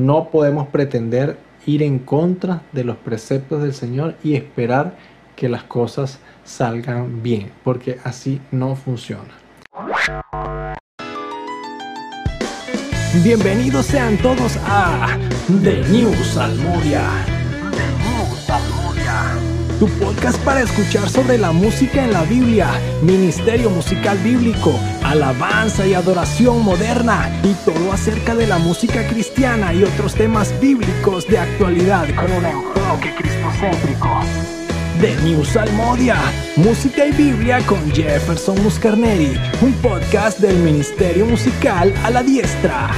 No podemos pretender ir en contra de los preceptos del Señor y esperar que las cosas salgan bien, porque así no funciona. Bienvenidos sean todos a The New Salmodia. Tu podcast para escuchar sobre la música en la Biblia, ministerio musical bíblico, alabanza y adoración moderna y todo acerca de la música cristiana y otros temas bíblicos de actualidad con un enfoque cristocéntrico. The New Salmodia, música y Biblia con Jefferson Muscarneri, un podcast del Ministerio Musical a la Diestra.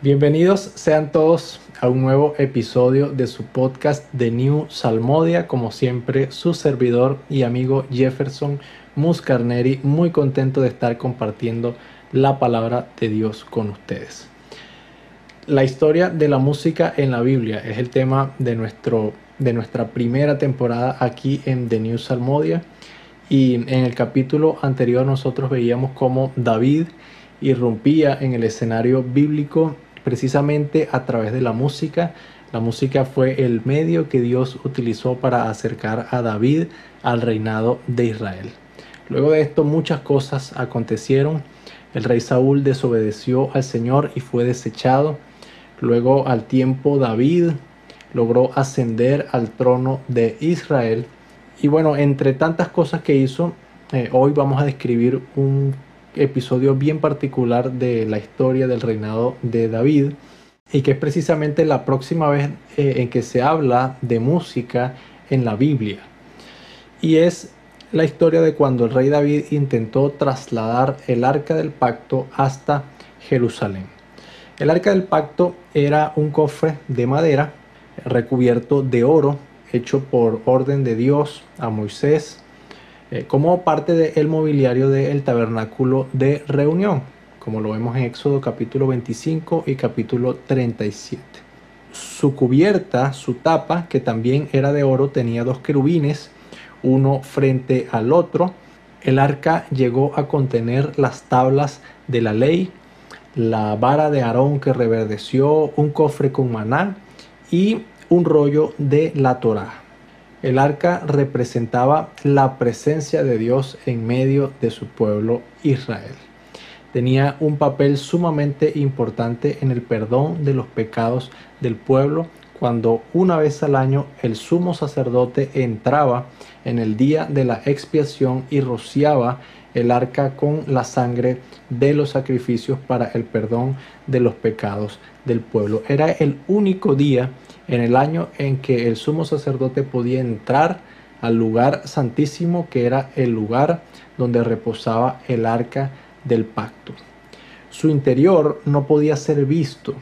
Bienvenidos sean todos a un nuevo episodio de su podcast The New Salmodia, como siempre su servidor y amigo Jefferson Muscarneri, muy contento de estar compartiendo la palabra de Dios con ustedes. La historia de la música en la Biblia es el tema de, nuestro, de nuestra primera temporada aquí en The New Salmodia. Y en el capítulo anterior nosotros veíamos cómo David irrumpía en el escenario bíblico precisamente a través de la música. La música fue el medio que Dios utilizó para acercar a David al reinado de Israel. Luego de esto muchas cosas acontecieron. El rey Saúl desobedeció al Señor y fue desechado. Luego al tiempo David logró ascender al trono de Israel. Y bueno, entre tantas cosas que hizo, eh, hoy vamos a describir un episodio bien particular de la historia del reinado de David y que es precisamente la próxima vez eh, en que se habla de música en la Biblia. Y es la historia de cuando el rey David intentó trasladar el arca del pacto hasta Jerusalén. El arca del pacto era un cofre de madera recubierto de oro, hecho por orden de Dios a Moisés, eh, como parte del mobiliario del tabernáculo de reunión, como lo vemos en Éxodo capítulo 25 y capítulo 37. Su cubierta, su tapa, que también era de oro, tenía dos querubines, uno frente al otro. El arca llegó a contener las tablas de la ley, la vara de Aarón que reverdeció, un cofre con maná y un rollo de la Torá. El arca representaba la presencia de Dios en medio de su pueblo Israel. Tenía un papel sumamente importante en el perdón de los pecados del pueblo cuando una vez al año el sumo sacerdote entraba en el día de la expiación y rociaba el arca con la sangre de los sacrificios para el perdón de los pecados del pueblo. Era el único día en el año en que el sumo sacerdote podía entrar al lugar santísimo que era el lugar donde reposaba el arca del pacto. Su interior no podía ser visto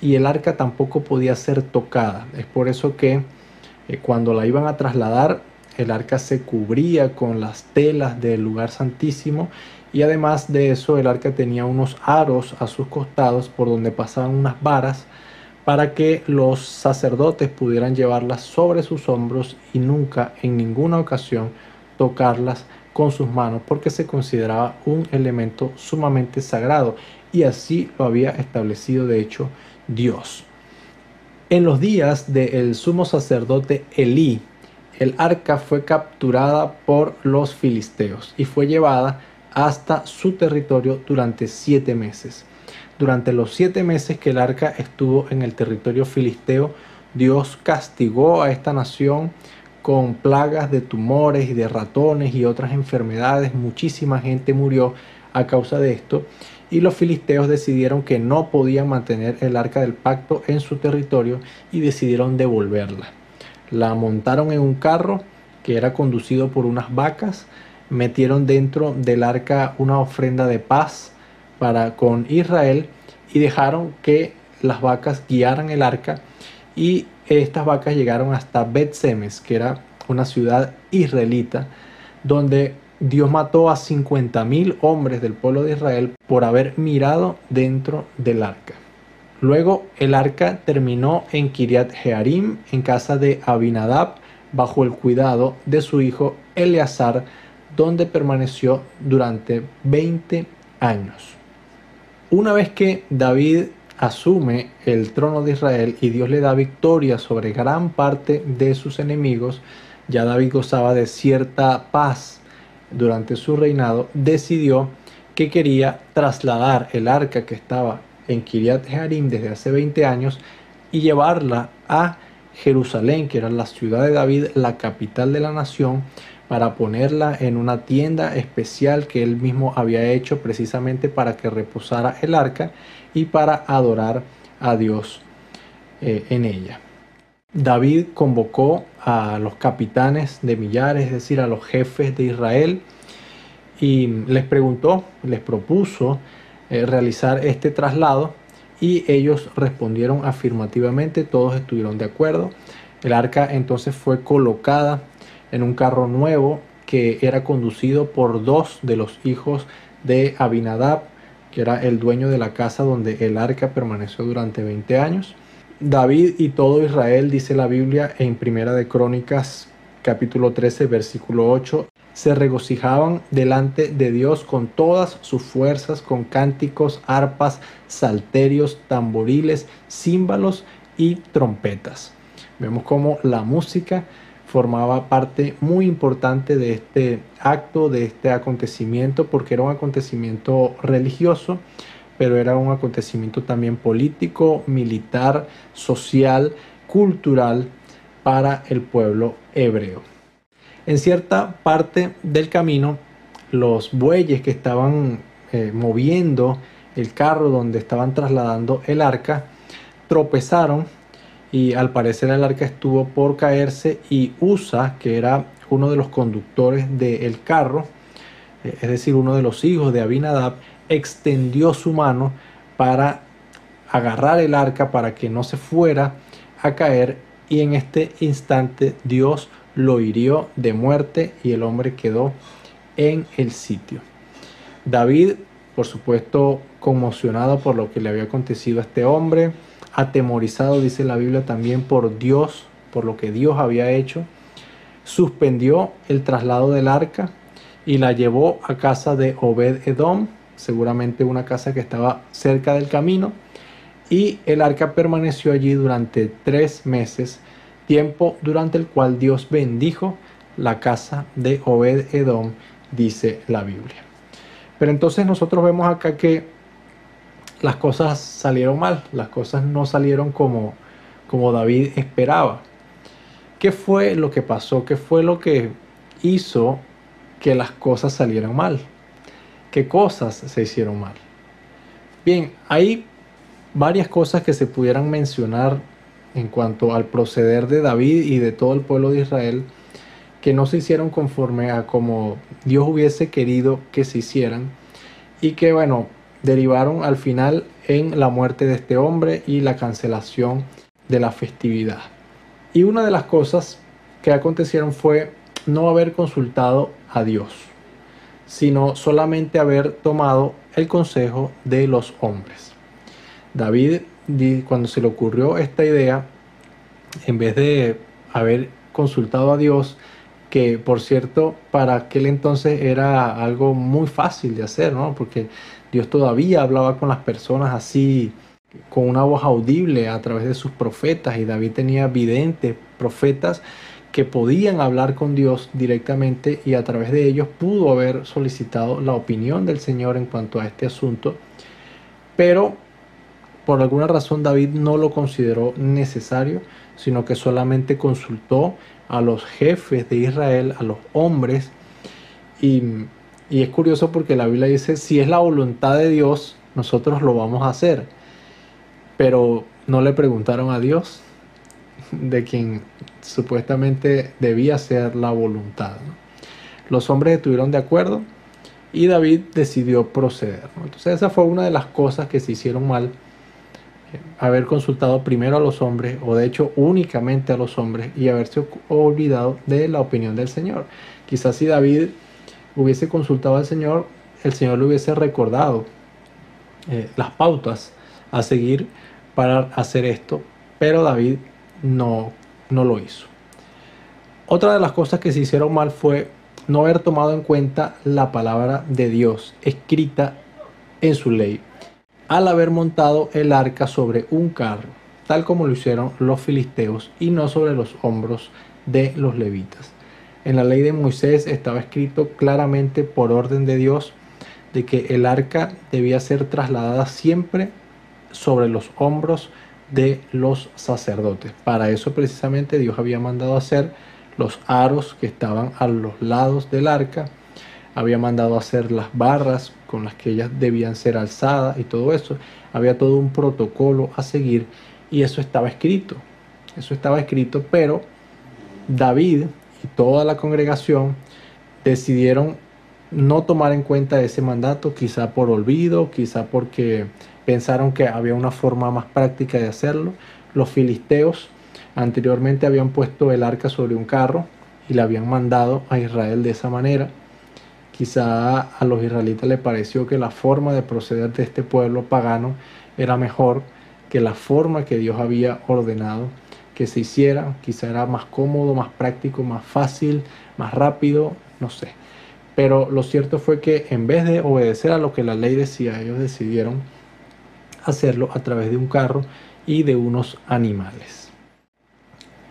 y el arca tampoco podía ser tocada. Es por eso que eh, cuando la iban a trasladar el arca se cubría con las telas del lugar santísimo y además de eso el arca tenía unos aros a sus costados por donde pasaban unas varas para que los sacerdotes pudieran llevarlas sobre sus hombros y nunca en ninguna ocasión tocarlas con sus manos porque se consideraba un elemento sumamente sagrado y así lo había establecido de hecho Dios. En los días del sumo sacerdote Elí, el arca fue capturada por los filisteos y fue llevada hasta su territorio durante siete meses. Durante los siete meses que el arca estuvo en el territorio filisteo, Dios castigó a esta nación con plagas de tumores y de ratones y otras enfermedades. Muchísima gente murió a causa de esto y los filisteos decidieron que no podían mantener el arca del pacto en su territorio y decidieron devolverla la montaron en un carro que era conducido por unas vacas, metieron dentro del arca una ofrenda de paz para con Israel y dejaron que las vacas guiaran el arca y estas vacas llegaron hasta Bet Semes, que era una ciudad israelita, donde Dios mató a 50 mil hombres del pueblo de Israel por haber mirado dentro del arca. Luego el arca terminó en Kiriat Jearim, en casa de Abinadab, bajo el cuidado de su hijo Eleazar, donde permaneció durante 20 años. Una vez que David asume el trono de Israel y Dios le da victoria sobre gran parte de sus enemigos, ya David gozaba de cierta paz durante su reinado, decidió que quería trasladar el arca que estaba en Kiriat Jearim desde hace 20 años y llevarla a Jerusalén, que era la ciudad de David, la capital de la nación, para ponerla en una tienda especial que él mismo había hecho precisamente para que reposara el arca y para adorar a Dios eh, en ella. David convocó a los capitanes de millares, es decir, a los jefes de Israel, y les preguntó, les propuso eh, realizar este traslado y ellos respondieron afirmativamente, todos estuvieron de acuerdo. El arca entonces fue colocada en un carro nuevo que era conducido por dos de los hijos de Abinadab, que era el dueño de la casa donde el arca permaneció durante 20 años. David y todo Israel, dice la Biblia en Primera de Crónicas capítulo 13 versículo 8, se regocijaban delante de Dios con todas sus fuerzas, con cánticos, arpas, salterios, tamboriles, címbalos y trompetas. Vemos cómo la música formaba parte muy importante de este acto, de este acontecimiento, porque era un acontecimiento religioso, pero era un acontecimiento también político, militar, social, cultural para el pueblo hebreo. En cierta parte del camino, los bueyes que estaban eh, moviendo el carro donde estaban trasladando el arca tropezaron y al parecer el arca estuvo por caerse y Usa, que era uno de los conductores del carro, eh, es decir, uno de los hijos de Abinadab, extendió su mano para agarrar el arca para que no se fuera a caer y en este instante Dios lo hirió de muerte y el hombre quedó en el sitio. David, por supuesto, conmocionado por lo que le había acontecido a este hombre, atemorizado, dice la Biblia, también por Dios, por lo que Dios había hecho, suspendió el traslado del arca y la llevó a casa de Obed Edom, seguramente una casa que estaba cerca del camino, y el arca permaneció allí durante tres meses, tiempo durante el cual Dios bendijo la casa de Obed Edom, dice la Biblia. Pero entonces nosotros vemos acá que las cosas salieron mal, las cosas no salieron como, como David esperaba. ¿Qué fue lo que pasó? ¿Qué fue lo que hizo que las cosas salieran mal? ¿Qué cosas se hicieron mal? Bien, hay varias cosas que se pudieran mencionar en cuanto al proceder de David y de todo el pueblo de Israel que no se hicieron conforme a como Dios hubiese querido que se hicieran y que bueno, derivaron al final en la muerte de este hombre y la cancelación de la festividad. Y una de las cosas que acontecieron fue no haber consultado a Dios, sino solamente haber tomado el consejo de los hombres. David, cuando se le ocurrió esta idea, en vez de haber consultado a Dios, que por cierto para aquel entonces era algo muy fácil de hacer, ¿no? Porque Dios todavía hablaba con las personas así, con una voz audible a través de sus profetas y David tenía videntes, profetas que podían hablar con Dios directamente y a través de ellos pudo haber solicitado la opinión del Señor en cuanto a este asunto. Pero por alguna razón David no lo consideró necesario, sino que solamente consultó a los jefes de Israel, a los hombres, y y es curioso porque la Biblia dice, si es la voluntad de Dios, nosotros lo vamos a hacer. Pero no le preguntaron a Dios de quien supuestamente debía ser la voluntad. Los hombres estuvieron de acuerdo y David decidió proceder. Entonces esa fue una de las cosas que se hicieron mal. Eh, haber consultado primero a los hombres, o de hecho únicamente a los hombres, y haberse olvidado de la opinión del Señor. Quizás si David hubiese consultado al Señor, el Señor le hubiese recordado eh, las pautas a seguir para hacer esto, pero David no, no lo hizo. Otra de las cosas que se hicieron mal fue no haber tomado en cuenta la palabra de Dios escrita en su ley. al haber montado el arca sobre un carro, tal como lo hicieron los filisteos y no sobre los hombros de los levitas. En la ley de Moisés estaba escrito claramente por orden de Dios de que el arca debía ser trasladada siempre sobre los hombros de los sacerdotes. Para eso precisamente Dios había mandado hacer los aros que estaban a los lados del arca, había mandado hacer las barras con las que ellas debían ser alzadas y todo eso. Había todo un protocolo a seguir y eso estaba escrito. Eso estaba escrito, pero David toda la congregación decidieron no tomar en cuenta ese mandato, quizá por olvido, quizá porque pensaron que había una forma más práctica de hacerlo. Los filisteos anteriormente habían puesto el arca sobre un carro y le habían mandado a Israel de esa manera. Quizá a los israelitas les pareció que la forma de proceder de este pueblo pagano era mejor que la forma que Dios había ordenado que se hiciera. Quizá era más cómodo, más práctico, más fácil, más rápido, no sé. Pero lo cierto fue que en vez de obedecer a lo que la ley decía, ellos decidieron hacerlo a través de un carro y de unos animales.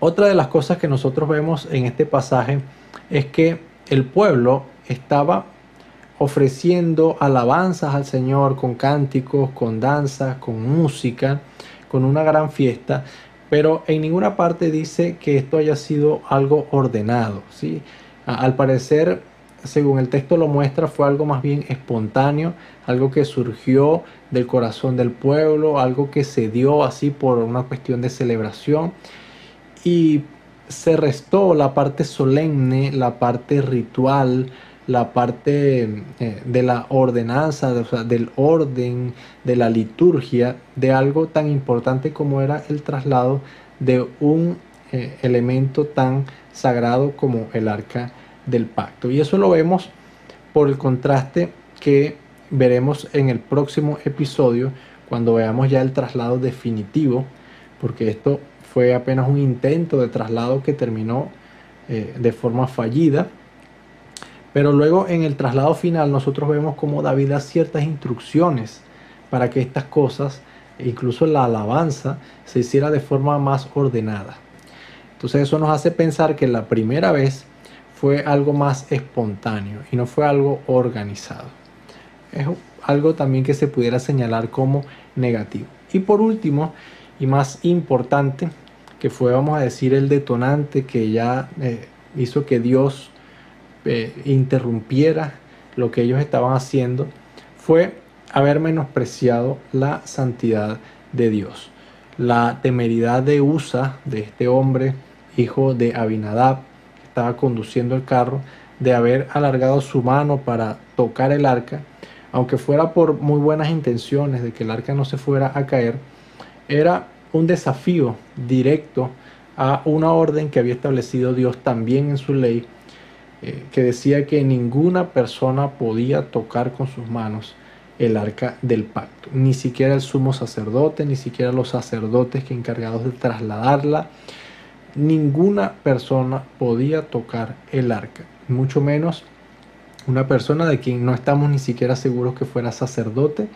Otra de las cosas que nosotros vemos en este pasaje es que el pueblo estaba ofreciendo alabanzas al Señor con cánticos, con danzas, con música, con una gran fiesta, pero en ninguna parte dice que esto haya sido algo ordenado. ¿sí? Al parecer según el texto lo muestra, fue algo más bien espontáneo, algo que surgió del corazón del pueblo, algo que se dio así por una cuestión de celebración y se restó la parte solemne, la parte ritual, la parte eh, de la ordenanza, del orden, de la liturgia, de algo tan importante como era el traslado de un eh, elemento tan sagrado como el arca del pacto. Y eso lo vemos por el contraste que veremos en el próximo episodio cuando veamos ya el traslado definitivo, porque esto fue apenas un intento de traslado que terminó eh, de forma fallida. Pero luego en el traslado final nosotros vemos cómo David da ciertas instrucciones para que estas cosas, incluso la alabanza, se hiciera de forma más ordenada. Entonces eso nos hace pensar que la primera vez fue algo más espontáneo y no fue algo organizado. Es algo también que se pudiera señalar como negativo. Y por último, y más importante, que fue, vamos a decir, el detonante que ya eh, hizo que Dios eh, interrumpiera lo que ellos estaban haciendo, fue haber menospreciado la santidad de Dios. La temeridad de Usa, de este hombre, hijo de Abinadab, estaba conduciendo el carro de haber alargado su mano para tocar el arca, aunque fuera por muy buenas intenciones de que el arca no se fuera a caer, era un desafío directo a una orden que había establecido Dios también en su ley, eh, que decía que ninguna persona podía tocar con sus manos el arca del pacto, ni siquiera el sumo sacerdote, ni siquiera los sacerdotes que encargados de trasladarla, ninguna persona podía tocar el arca, mucho menos una persona de quien no estamos ni siquiera seguros que fuera sacerdote,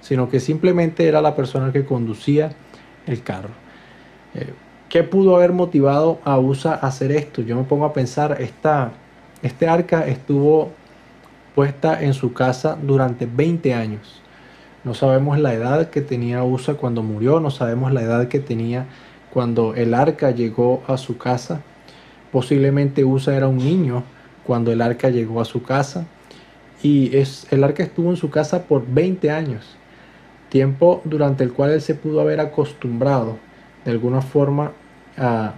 sino que simplemente era la persona que conducía el carro. Eh, ¿Qué pudo haber motivado a USA a hacer esto? Yo me pongo a pensar, esta, este arca estuvo puesta en su casa durante 20 años. No sabemos la edad que tenía USA cuando murió, no sabemos la edad que tenía cuando el arca llegó a su casa. Posiblemente Usa era un niño cuando el arca llegó a su casa. Y es, el arca estuvo en su casa por 20 años, tiempo durante el cual él se pudo haber acostumbrado de alguna forma a,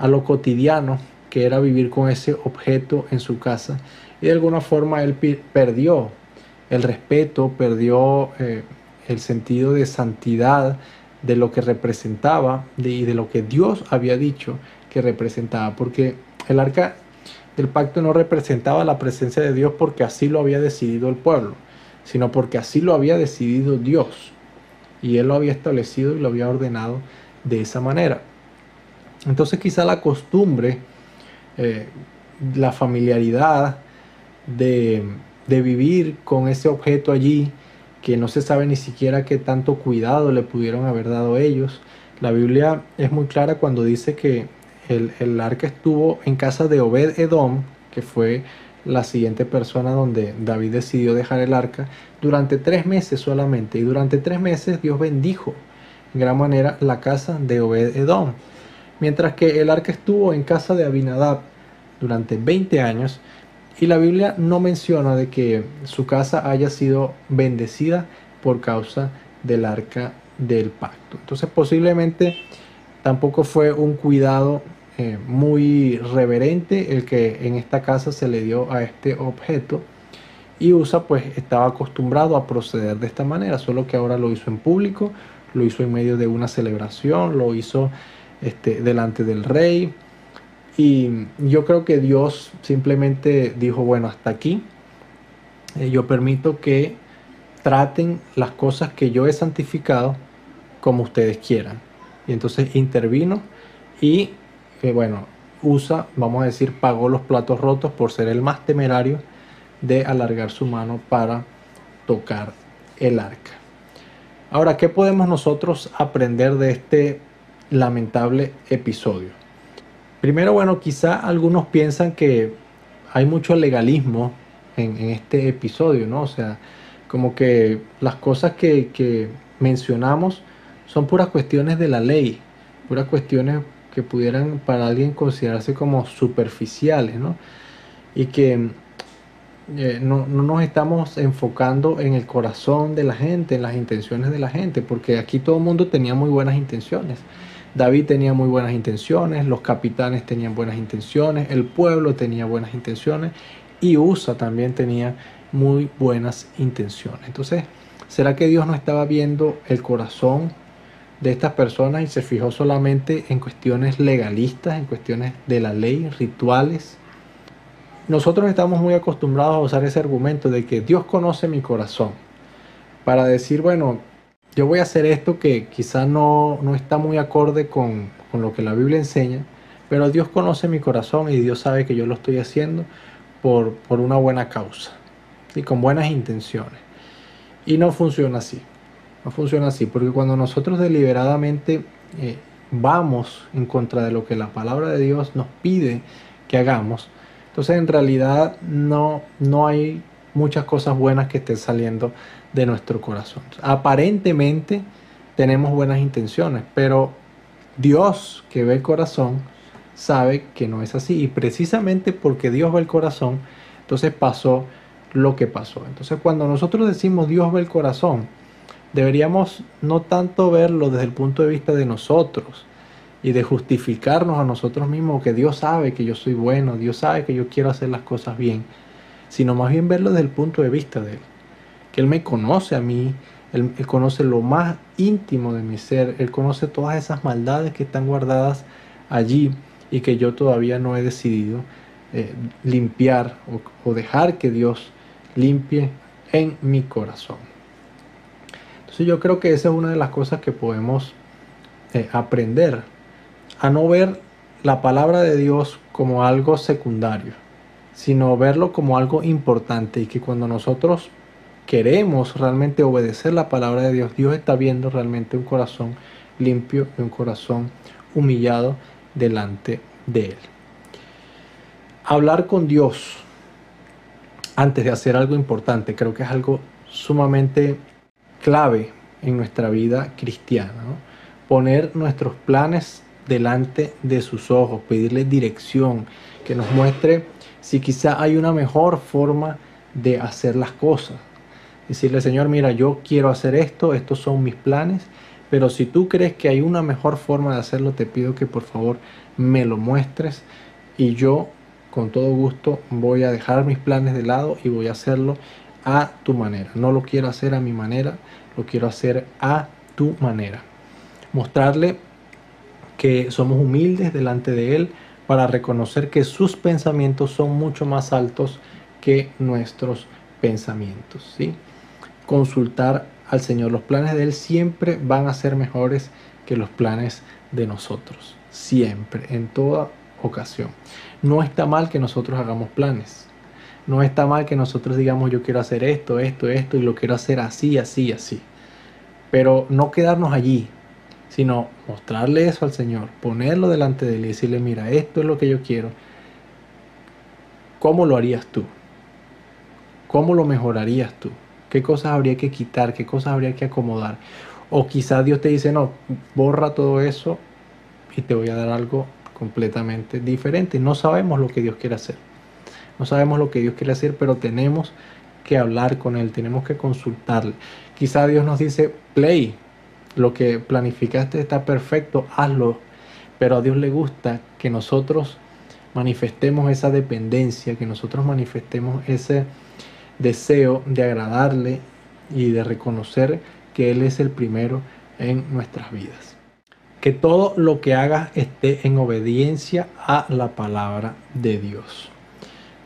a lo cotidiano que era vivir con ese objeto en su casa. Y de alguna forma él perdió el respeto, perdió eh, el sentido de santidad de lo que representaba y de lo que Dios había dicho que representaba, porque el arca del pacto no representaba la presencia de Dios porque así lo había decidido el pueblo, sino porque así lo había decidido Dios y Él lo había establecido y lo había ordenado de esa manera. Entonces quizá la costumbre, eh, la familiaridad de, vivir con ese objeto allí, que no se sabe ni siquiera qué tanto cuidado le pudieron haber dado ellos. La Biblia es muy clara cuando dice que el, el arca estuvo en casa de Obed Edom, que fue la siguiente persona donde David decidió dejar el arca, durante tres meses solamente. Y durante tres meses Dios bendijo en gran manera la casa de Obed Edom. Mientras que el arca estuvo en casa de Abinadab durante 20 años y la Biblia no menciona de que su casa haya sido bendecida por causa del arca del pacto. Entonces posiblemente tampoco fue un cuidado eh, muy reverente el que en esta casa se le dio a este objeto y Usa pues estaba acostumbrado a proceder de esta manera, solo que ahora lo hizo en público, lo hizo en medio de una celebración, lo hizo este, delante del rey. Y yo creo que Dios simplemente dijo, bueno, hasta aquí, eh, yo permito que traten las cosas que yo he santificado como ustedes quieran. Y entonces intervino y, eh, bueno, Usa, vamos a decir, pagó los platos rotos por ser el más temerario de alargar su mano para tocar el arca. Ahora, ¿qué podemos nosotros aprender de este lamentable episodio? Primero, bueno, quizá algunos piensan que hay mucho legalismo en, este episodio, ¿no? O sea, como que las cosas que, que mencionamos son puras cuestiones de la ley, puras cuestiones que pudieran para alguien considerarse como superficiales, ¿no? Y que eh, no, nos estamos enfocando en el corazón de la gente, en las intenciones de la gente, porque aquí todo el mundo tenía muy buenas intenciones. David tenía muy buenas intenciones, los capitanes tenían buenas intenciones, el pueblo tenía buenas intenciones y USA también tenía muy buenas intenciones. Entonces, ¿será que Dios no estaba viendo el corazón de estas personas y se fijó solamente en cuestiones legalistas, en cuestiones de la ley, rituales? Nosotros estamos muy acostumbrados a usar ese argumento de que Dios conoce mi corazón para decir, bueno, yo voy a hacer esto que quizá no, no está muy acorde con, con lo que la Biblia enseña, pero Dios conoce mi corazón y Dios sabe que yo lo estoy haciendo por, por una buena causa y con buenas intenciones. Y no funciona así. No funciona así, porque cuando nosotros deliberadamente eh, vamos en contra de lo que la palabra de Dios nos pide que hagamos, entonces en realidad no, no hay muchas cosas buenas que estén saliendo de nuestro corazón. Aparentemente tenemos buenas intenciones, pero Dios que ve el corazón sabe que no es así. Y precisamente porque Dios ve el corazón, entonces pasó lo que pasó. Entonces cuando nosotros decimos Dios ve el corazón, deberíamos no tanto verlo desde el punto de vista de nosotros, y de justificarnos a nosotros mismos que Dios sabe que yo soy bueno, Dios sabe que yo quiero hacer las cosas bien, sino más bien verlo desde el punto de vista de Él, que Él me conoce a mí, Él, conoce lo más íntimo de mi ser, Él conoce todas esas maldades que están guardadas allí y que yo todavía no he decidido eh, limpiar o, dejar que Dios limpie en mi corazón. Entonces yo creo que esa es una de las cosas que podemos eh, aprender a no ver la palabra de Dios como algo secundario, sino verlo como algo importante y que cuando nosotros queremos realmente obedecer la palabra de Dios, Dios está viendo realmente un corazón limpio y un corazón humillado delante de Él. Hablar con Dios antes de hacer algo importante creo que es algo sumamente clave en nuestra vida cristiana. Poner nuestros planes delante de sus ojos, pedirle dirección, que nos muestre si quizá hay una mejor forma de hacer las cosas. Decirle, Señor, mira, yo quiero hacer esto, estos son mis planes, pero si tú crees que hay una mejor forma de hacerlo, te pido que por favor me lo muestres y yo con todo gusto voy a dejar mis planes de lado y voy a hacerlo a tu manera. No lo quiero hacer a mi manera, lo quiero hacer a tu manera. Mostrarle que somos humildes delante de Él para reconocer que sus pensamientos son mucho más altos que nuestros pensamientos. ¿sí? Consultar al Señor. Los planes de Él siempre van a ser mejores que los planes de nosotros. Siempre, en toda ocasión. No está mal que nosotros hagamos planes. No está mal que nosotros digamos yo quiero hacer esto, esto, esto y lo quiero hacer así, así, así. Pero no quedarnos allí, sino mostrarle eso al Señor, ponerlo delante de él y decirle, mira, esto es lo que yo quiero. ¿Cómo lo harías tú? ¿Cómo lo mejorarías tú? ¿Qué cosas habría que quitar? ¿Qué cosas habría que acomodar? O quizás Dios te dice, no, borra todo eso y te voy a dar algo completamente diferente. No sabemos lo que Dios quiere hacer. No sabemos lo que Dios quiere hacer, pero tenemos que hablar con Él, tenemos que consultarle. Quizá Dios nos dice, play, lo que planificaste está perfecto, hazlo. Pero a Dios le gusta que nosotros manifestemos esa dependencia, que nosotros manifestemos ese deseo de agradarle y de reconocer que Él es el primero en nuestras vidas. Que todo lo que hagas esté en obediencia a la palabra de Dios.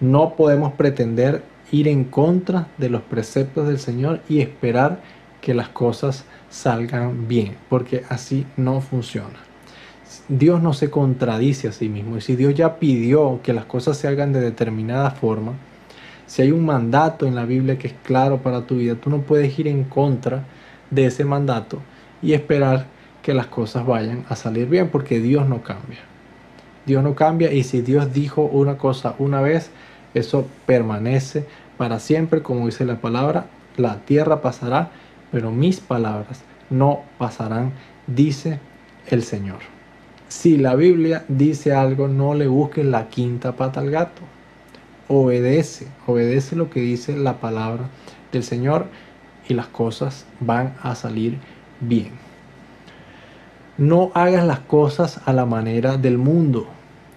No podemos pretender ir en contra de los preceptos del Señor y esperar que las cosas salgan bien, porque así no funciona. Dios no se contradice a sí mismo y si Dios ya pidió que las cosas se hagan de determinada forma, si hay un mandato en la Biblia que es claro para tu vida, tú no puedes ir en contra de ese mandato y esperar que las cosas vayan a salir bien, porque Dios no cambia. Dios no cambia y si Dios dijo una cosa una vez, eso permanece para siempre, como dice la palabra, la tierra pasará, pero mis palabras no pasarán, dice el Señor. Si la Biblia dice algo, no le busques la quinta pata al gato. Obedece, obedece lo que dice la palabra del Señor y las cosas van a salir bien. No hagas las cosas a la manera del mundo.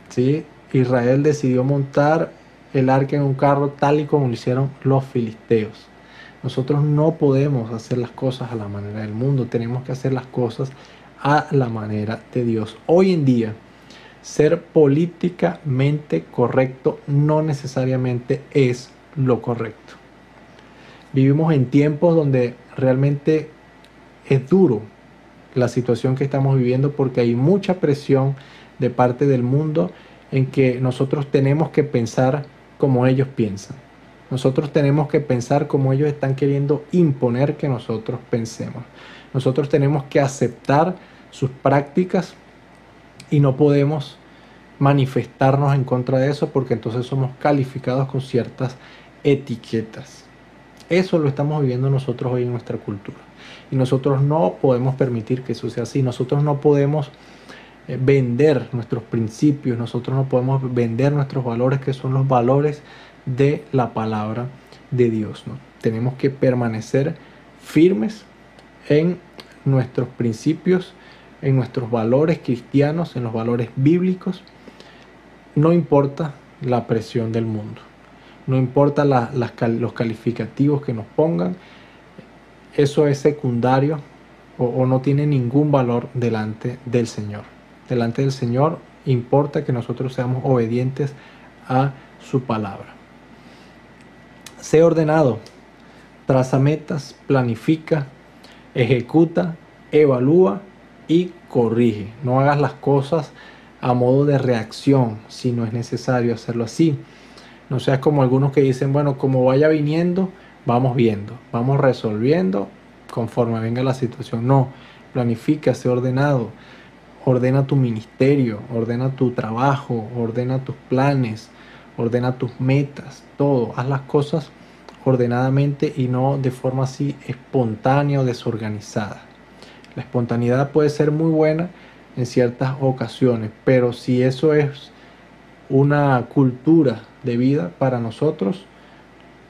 ¿sí? Israel decidió montar el arca en un carro tal y como lo hicieron los filisteos. Nosotros no podemos hacer las cosas a la manera del mundo, tenemos que hacer las cosas a la manera de Dios. Hoy en día, ser políticamente correcto no necesariamente es lo correcto. Vivimos en tiempos donde realmente es duro la situación que estamos viviendo porque hay mucha presión de parte del mundo en que nosotros tenemos que pensar como ellos piensan. Nosotros tenemos que pensar como ellos están queriendo imponer que nosotros pensemos. Nosotros tenemos que aceptar sus prácticas y no podemos manifestarnos en contra de eso porque entonces somos calificados con ciertas etiquetas. Eso lo estamos viviendo nosotros hoy en nuestra cultura. Y nosotros no podemos permitir que eso sea así. Nosotros no podemos eh, vender nuestros principios, nosotros no podemos vender nuestros valores que son los valores de la palabra de Dios. ¿no? Tenemos que permanecer firmes en nuestros principios, en nuestros valores cristianos, en los valores bíblicos. No importa la presión del mundo, no importa los calificativos que nos pongan, eso es secundario o no tiene ningún valor delante del Señor delante del Señor, importa que nosotros seamos obedientes a su palabra. Sé ordenado, traza metas, planifica, ejecuta, evalúa y corrige. No hagas las cosas a modo de reacción si no es necesario hacerlo así. No seas como algunos que dicen, bueno, como vaya viniendo, vamos viendo, vamos resolviendo conforme venga la situación. No, planifica, sé ordenado, ordena tu ministerio, ordena tu trabajo, ordena tus planes, ordena tus metas, todo. Haz las cosas ordenadamente y no de forma así espontánea o desorganizada. La espontaneidad puede ser muy buena en ciertas ocasiones, pero si eso es una cultura de vida para nosotros,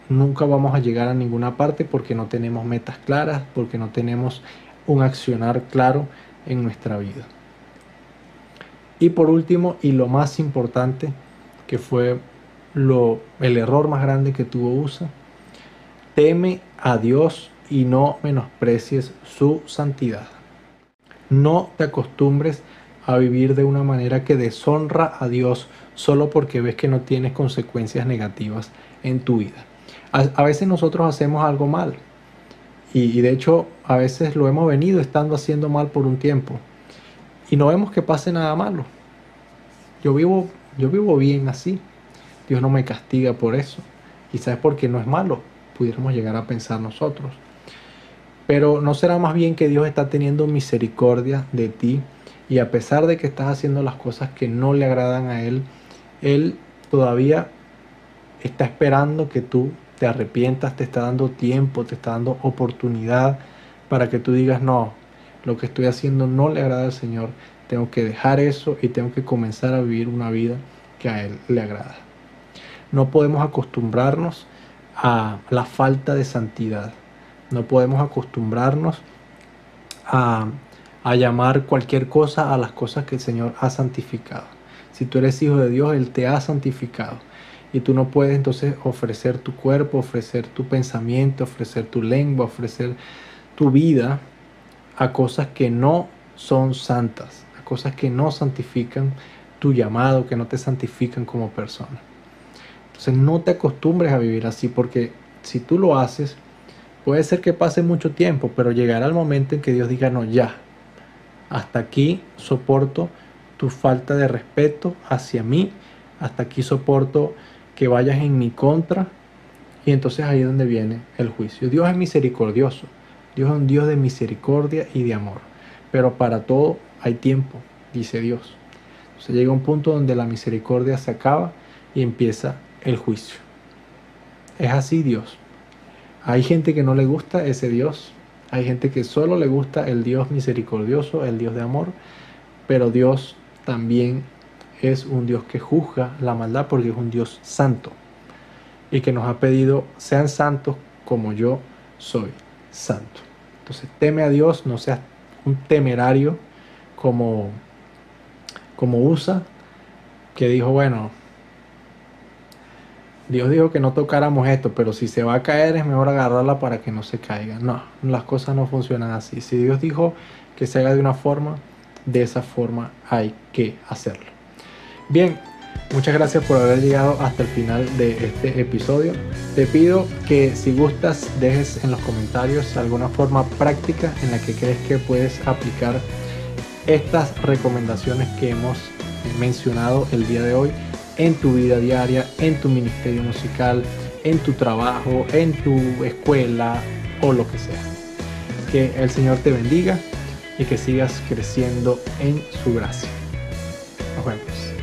nunca vamos a llegar a ninguna parte porque no tenemos metas claras, porque no tenemos un accionar claro en nuestra vida. Y por último, y lo más importante, que fue lo, el error más grande que tuvo USA, teme a Dios y no menosprecies su santidad. No te acostumbres a vivir de una manera que deshonra a Dios solo porque ves que no tienes consecuencias negativas en tu vida. A, veces nosotros hacemos algo mal y, y de hecho a veces lo hemos venido estando haciendo mal por un tiempo y no vemos que pase nada malo. Yo vivo, yo vivo bien así. Dios no me castiga por eso. Quizás porque no es malo, pudiéramos llegar a pensar nosotros. Pero no será más bien que Dios está teniendo misericordia de ti y a pesar de que estás haciendo las cosas que no le agradan a Él, Él todavía está esperando que tú te arrepientas, te está dando tiempo, te está dando oportunidad para que tú digas, no, lo que estoy haciendo no le agrada al Señor, tengo que dejar eso y tengo que comenzar a vivir una vida que a Él le agrada. No podemos acostumbrarnos a la falta de santidad. No podemos acostumbrarnos a, a, llamar cualquier cosa a las cosas que el Señor ha santificado. Si tú eres hijo de Dios, Él te ha santificado. Y tú no puedes entonces ofrecer tu cuerpo, ofrecer tu pensamiento, ofrecer tu lengua, ofrecer tu vida a cosas que no son santas, a cosas que no santifican tu llamado, que no te santifican como persona. Entonces no te acostumbres a vivir así porque si tú lo haces, puede ser que pase mucho tiempo, pero llegará el momento en que Dios diga, no, ya, hasta aquí soporto tu falta de respeto hacia mí, hasta aquí soporto que vayas en mi contra, y entonces ahí es donde viene el juicio. Dios es misericordioso, Dios es un Dios de misericordia y de amor, pero para todo hay tiempo, dice Dios. Entonces llega un punto donde la misericordia se acaba y empieza el juicio. Es así Dios. Hay gente que no le gusta ese Dios. Hay gente que solo le gusta el Dios misericordioso, el Dios de amor. Pero Dios también es un Dios que juzga la maldad porque es un Dios santo. Y que nos ha pedido, sean santos como yo soy santo. Entonces teme a Dios, no seas un temerario como, como usa, que dijo, bueno, Dios dijo que no tocáramos esto, pero si se va a caer es mejor agarrarla para que no se caiga. No, las cosas no funcionan así. Si Dios dijo que se haga de una forma, de esa forma hay que hacerlo. Bien, muchas gracias por haber llegado hasta el final de este episodio. Te pido que si gustas dejes en los comentarios alguna forma práctica en la que crees que puedes aplicar estas recomendaciones que hemos mencionado el día de hoy en tu vida diaria, en tu ministerio musical, en tu trabajo, en tu escuela o lo que sea. Que el Señor te bendiga y que sigas creciendo en su gracia. Nos vemos.